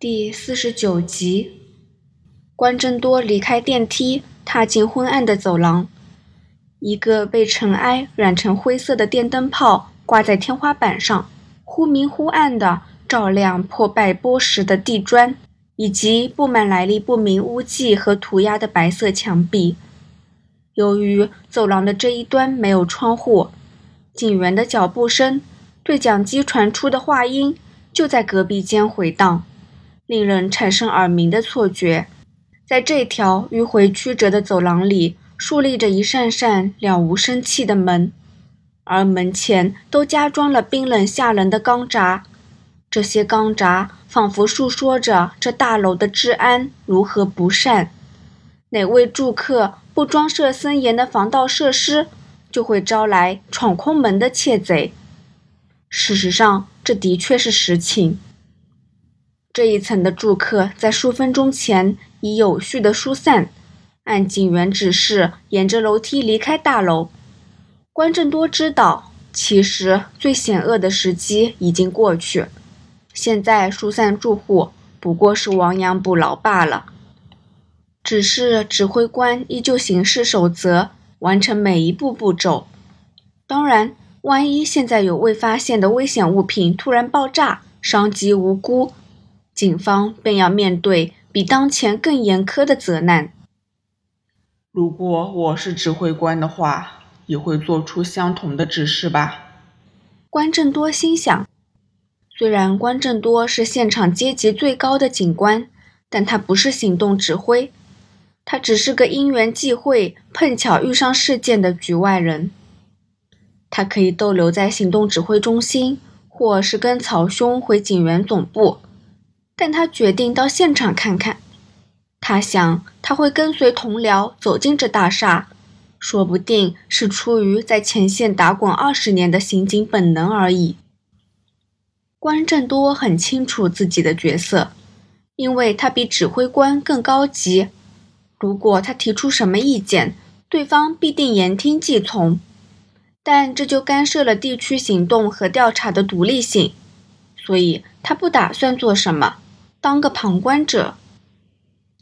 第四十九集，关真多离开电梯，踏进昏暗的走廊。一个被尘埃染成灰色的电灯泡挂在天花板上，忽明忽暗的照亮破败剥蚀的地砖，以及布满来历不明污迹和涂鸦的白色墙壁。由于走廊的这一端没有窗户，警员的脚步声、对讲机传出的话音就在隔壁间回荡。令人产生耳鸣的错觉，在这条迂回曲折的走廊里，竖立着一扇扇了无生气的门，而门前都加装了冰冷吓人的钢闸。这些钢闸仿佛诉说着这大楼的治安如何不善。哪位住客不装设森严的防盗设施，就会招来闯空门的窃贼。事实上，这的确是实情。这一层的住客在数分钟前已有序的疏散，按警员指示沿着楼梯离开大楼。关正多知道，其实最险恶的时机已经过去，现在疏散住户不过是亡羊补牢罢了。只是指挥官依旧行事守则，完成每一步步骤。当然，万一现在有未发现的危险物品突然爆炸，伤及无辜。警方便要面对比当前更严苛的责难。如果我是指挥官的话，也会做出相同的指示吧。关正多心想。虽然关正多是现场阶级最高的警官，但他不是行动指挥，他只是个因缘际会、碰巧遇上事件的局外人。他可以逗留在行动指挥中心，或是跟曹兄回警员总部。但他决定到现场看看。他想，他会跟随同僚走进这大厦，说不定是出于在前线打滚二十年的刑警本能而已。关正多很清楚自己的角色，因为他比指挥官更高级。如果他提出什么意见，对方必定言听计从。但这就干涉了地区行动和调查的独立性，所以他不打算做什么。当个旁观者，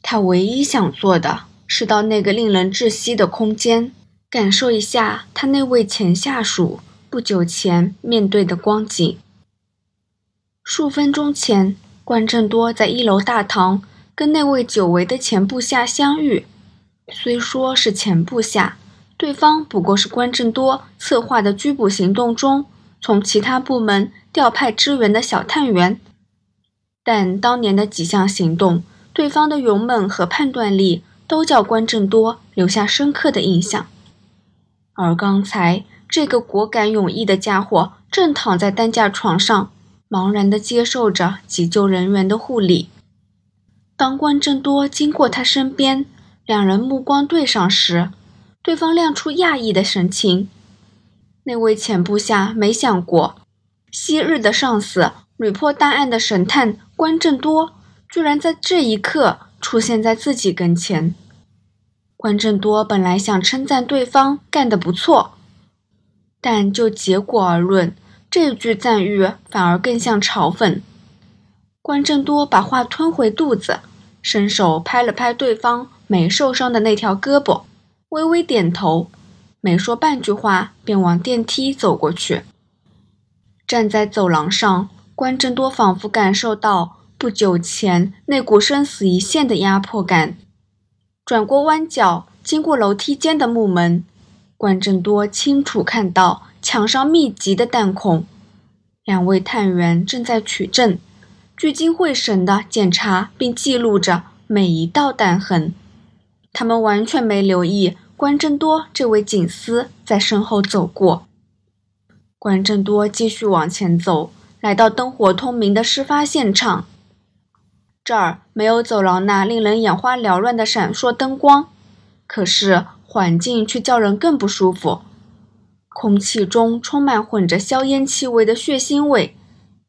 他唯一想做的是到那个令人窒息的空间，感受一下他那位前下属不久前面对的光景。数分钟前，关正多在一楼大堂跟那位久违的前部下相遇。虽说是前部下，对方不过是关正多策划的拘捕行动中从其他部门调派支援的小探员。但当年的几项行动，对方的勇猛和判断力都叫关正多留下深刻的印象。而刚才这个果敢勇毅的家伙正躺在担架床上，茫然地接受着急救人员的护理。当关正多经过他身边，两人目光对上时，对方亮出讶异的神情。那位前部下没想过，昔日的上司。屡破大案的神探关正多居然在这一刻出现在自己跟前。关正多本来想称赞对方干得不错，但就结果而论，这句赞誉反而更像嘲讽。关正多把话吞回肚子，伸手拍了拍对方没受伤的那条胳膊，微微点头，没说半句话，便往电梯走过去。站在走廊上。关正多仿佛感受到不久前那股生死一线的压迫感，转过弯角，经过楼梯间的木门，关正多清楚看到墙上密集的弹孔，两位探员正在取证，聚精会神地检查并记录着每一道弹痕，他们完全没留意关正多这位警司在身后走过。关正多继续往前走。来到灯火通明的事发现场，这儿没有走廊那令人眼花缭乱的闪烁灯光，可是环境却叫人更不舒服。空气中充满混着硝烟气味的血腥味，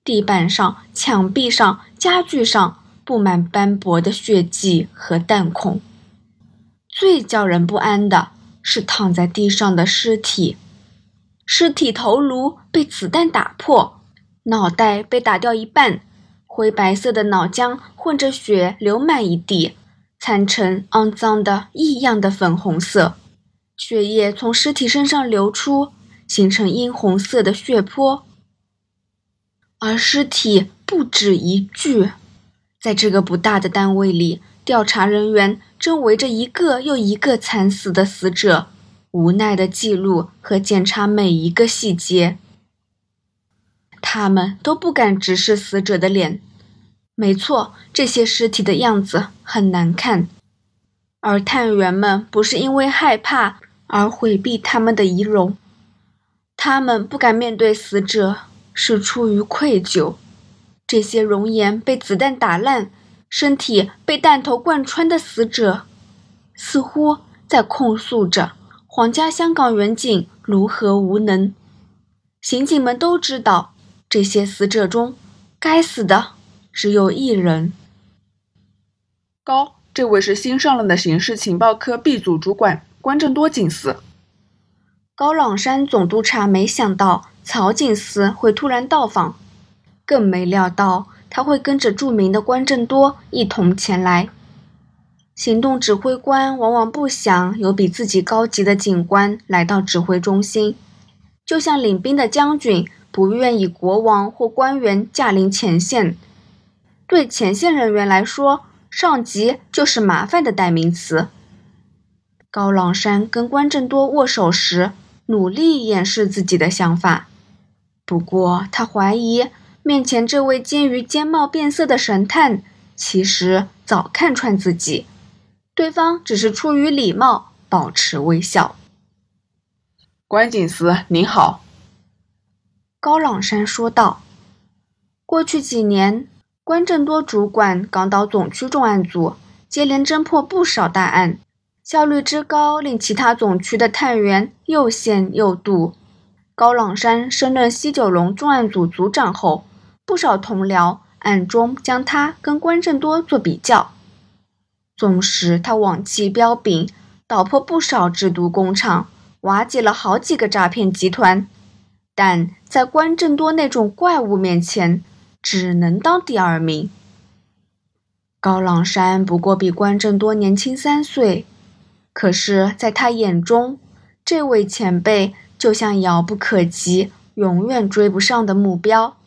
地板上、墙壁上、家具上布满斑驳的血迹和弹孔。最叫人不安的是躺在地上的尸体，尸体头颅被子弹打破。脑袋被打掉一半，灰白色的脑浆混着血流满一地，惨成肮脏的异样的粉红色。血液从尸体身上流出，形成殷红色的血泊。而尸体不止一具，在这个不大的单位里，调查人员正围着一个又一个惨死的死者，无奈地记录和检查每一个细节。他们都不敢直视死者的脸。没错，这些尸体的样子很难看，而探员们不是因为害怕而回避他们的仪容，他们不敢面对死者。是出于愧疚，这些容颜被子弹打烂、身体被弹头贯穿的死者，似乎在控诉着皇家香港远警如何无能。刑警们都知道，这些死者中，该死的只有一人。高，这位是新上任的刑事情报科 B 组主管关正多警司。高朗山总督察没想到。曹警司会突然到访，更没料到他会跟着著名的关正多一同前来。行动指挥官往往不想有比自己高级的警官来到指挥中心，就像领兵的将军不愿意国王或官员驾临前线。对前线人员来说，上级就是麻烦的代名词。高朗山跟关正多握手时，努力掩饰自己的想法。不过，他怀疑面前这位奸于奸貌变色的神探，其实早看穿自己。对方只是出于礼貌，保持微笑。关警司，您好。高朗山说道：“过去几年，关正多主管港岛总区重案组，接连侦破不少大案，效率之高，令其他总区的探员又羡又妒。”高朗山升任西九龙重案组组长后，不少同僚暗中将他跟关正多做比较。纵使他往绩彪炳，捣破不少制毒工厂，瓦解了好几个诈骗集团，但在关正多那种怪物面前，只能当第二名。高朗山不过比关正多年轻三岁，可是，在他眼中，这位前辈。就像遥不可及、永远追不上的目标。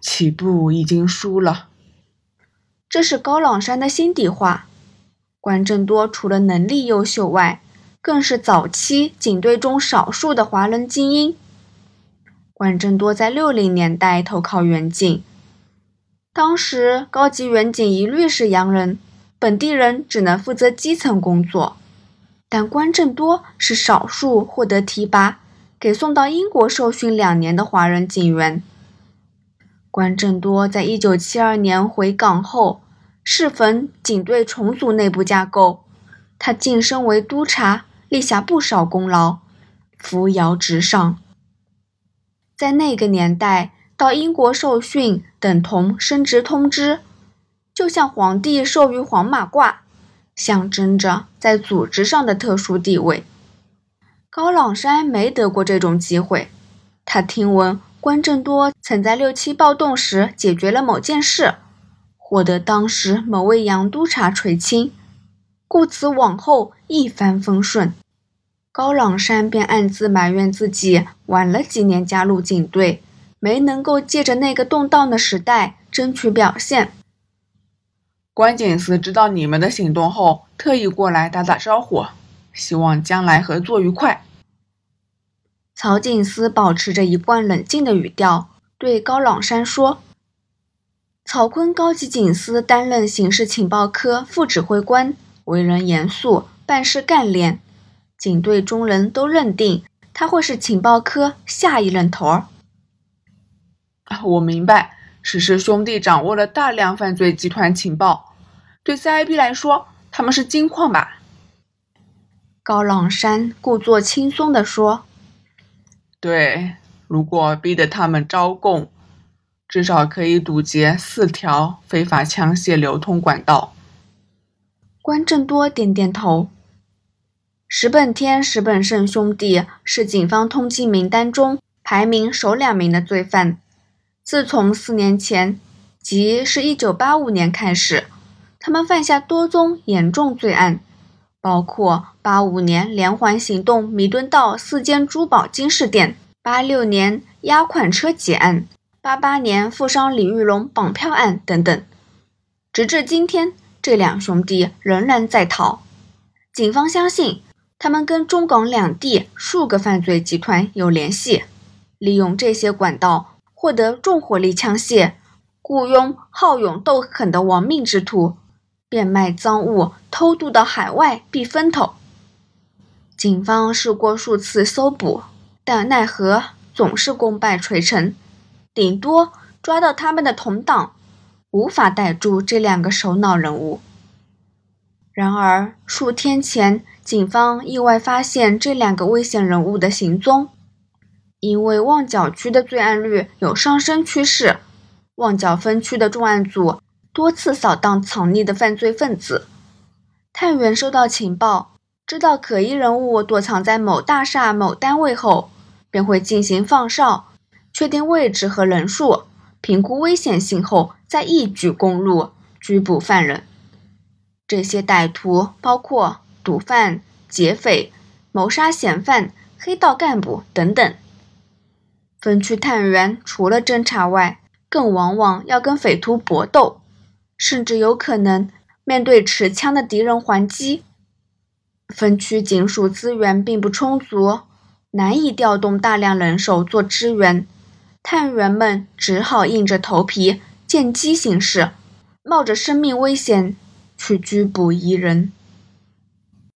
起步已经输了，这是高朗山的心底话。关正多除了能力优秀外，更是早期警队中少数的华人精英。关正多在六零年代投靠远警，当时高级远警一律是洋人，本地人只能负责基层工作。但关正多是少数获得提拔，给送到英国受训两年的华人警员。关正多在一九七二年回港后，适逢警队重组内部架构，他晋升为督察，立下不少功劳，扶摇直上。在那个年代，到英国受训等同升职通知，就像皇帝授予黄马褂。象征着在组织上的特殊地位。高朗山没得过这种机会。他听闻关正多曾在六七暴动时解决了某件事，获得当时某位洋督察垂青，故此往后一帆风顺。高朗山便暗自埋怨自己晚了几年加入警队，没能够借着那个动荡的时代争取表现。关警司知道你们的行动后，特意过来打打招呼，希望将来合作愉快。曹警司保持着一贯冷静的语调，对高朗山说：“曹坤高级警司担任刑事情报科副指挥官，为人严肃，办事干练，警队中人都认定他会是情报科下一任头儿。”我明白。史氏兄弟掌握了大量犯罪集团情报，对 CIB 来说，他们是金矿吧？高朗山故作轻松地说：“对，如果逼得他们招供，至少可以堵截四条非法枪械流通管道。”关正多点点头。石本天、石本胜兄弟是警方通缉名单中排名首两名的罪犯。自从四年前即是一九八五年开始，他们犯下多宗严重罪案，包括八五年连环行动弥敦道四间珠宝金饰店、八六年押款车劫案、八八年富商李玉龙绑票案等等。直至今天，这两兄弟仍然在逃。警方相信，他们跟中港两地数个犯罪集团有联系，利用这些管道获得重火力枪械。雇佣好勇斗狠的亡命之徒，变卖赃物，偷渡到海外避风头。警方试过数次搜捕，但奈何总是功败垂成，顶多抓到他们的同党，无法逮住这两个首脑人物。然而数天前，警方意外发现这两个危险人物的行踪，因为旺角区的罪案率有上升趋势。旺角分区的重案组多次扫荡藏匿的犯罪分子，探员收到情报，知道可疑人物躲藏在某大厦某单位后，便会进行放哨，确定位置和人数，评估危险性后，再一举攻入，拘捕犯人。这些歹徒包括毒贩、劫匪、谋杀嫌犯、黑道干部等等。分区探员除了侦查外，更往往要跟匪徒搏斗，甚至有可能面对持枪的敌人还击。分区警署资源并不充足，难以调动大量人手做支援，探员们只好硬着头皮见机行事，冒着生命危险去拘捕疑人。